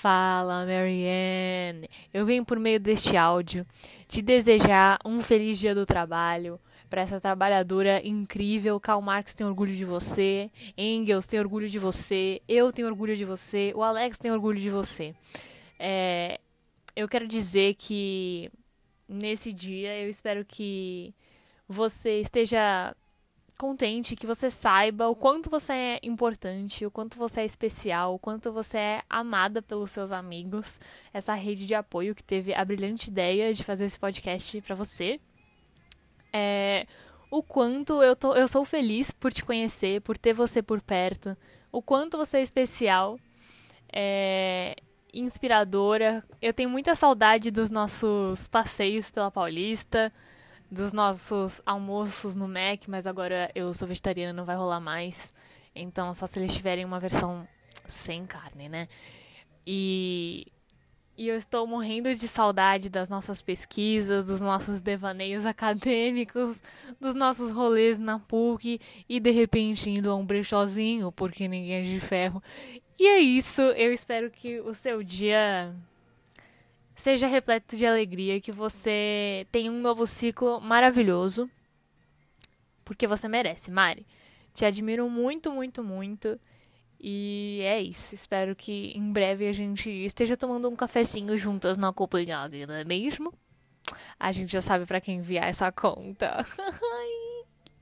Fala, Marianne! Eu venho por meio deste áudio te desejar um feliz dia do trabalho para essa trabalhadora incrível. Karl Marx tem orgulho de você, Engels tem orgulho de você, eu tenho orgulho de você, o Alex tem orgulho de você. É, eu quero dizer que nesse dia eu espero que você esteja contente, que você saiba o quanto você é importante, o quanto você é especial, o quanto você é amada pelos seus amigos. Essa rede de apoio que teve a brilhante ideia de fazer esse podcast para você. É, o quanto eu, tô, eu sou feliz por te conhecer, por ter você por perto, o quanto você é especial, é, inspiradora. Eu tenho muita saudade dos nossos passeios pela Paulista dos nossos almoços no Mac, mas agora eu sou vegetariana, não vai rolar mais. Então, só se eles tiverem uma versão sem carne, né? E, e eu estou morrendo de saudade das nossas pesquisas, dos nossos devaneios acadêmicos, dos nossos rolês na PUC e de repente indo a um brechózinho, porque ninguém é de ferro. E é isso, eu espero que o seu dia seja repleto de alegria, que você tenha um novo ciclo maravilhoso, porque você merece, Mari. Te admiro muito, muito, muito. E é isso. Espero que em breve a gente esteja tomando um cafezinho juntas na Copenhague, não é mesmo? A gente já sabe para quem enviar essa conta.